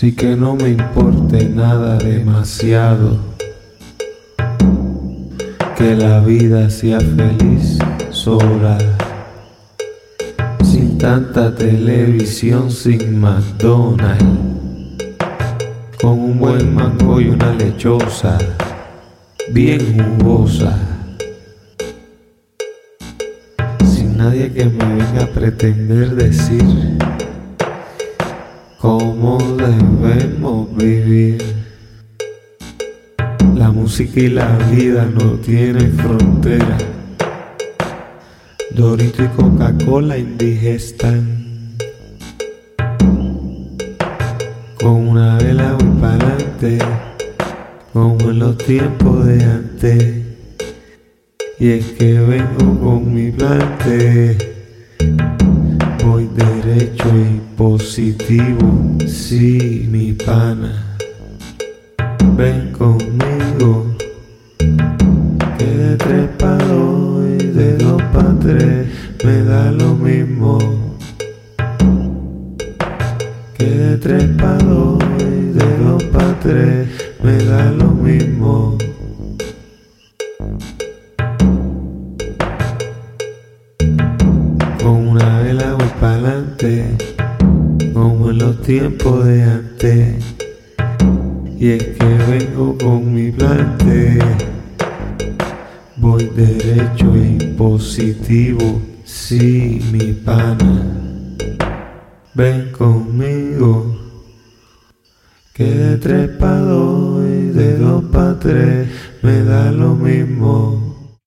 Sí que no me importe nada demasiado. Que la vida sea feliz sola. Sin tanta televisión, sin McDonald's. Con un buen mango y una lechosa. Bien jugosa. Sin nadie que me venga a pretender decir vivir. La música y la vida no tienen frontera. Dorito y Coca-Cola indigestan. Con una vela voy para adelante, como en los tiempos de antes. Y es que vengo con mi plante voy derecho y positivo, sí, mi pana. Ven conmigo, que de tres pa' dos y de dos pa' tres me da lo mismo. Que de tres pa' dos y de dos pa' tres me da lo mismo. Como en los tiempos de antes. Y es que vengo con mi plante, voy derecho y positivo, sí, mi pana. Ven conmigo, que de tres pa' dos y de dos pa' tres me da lo mismo.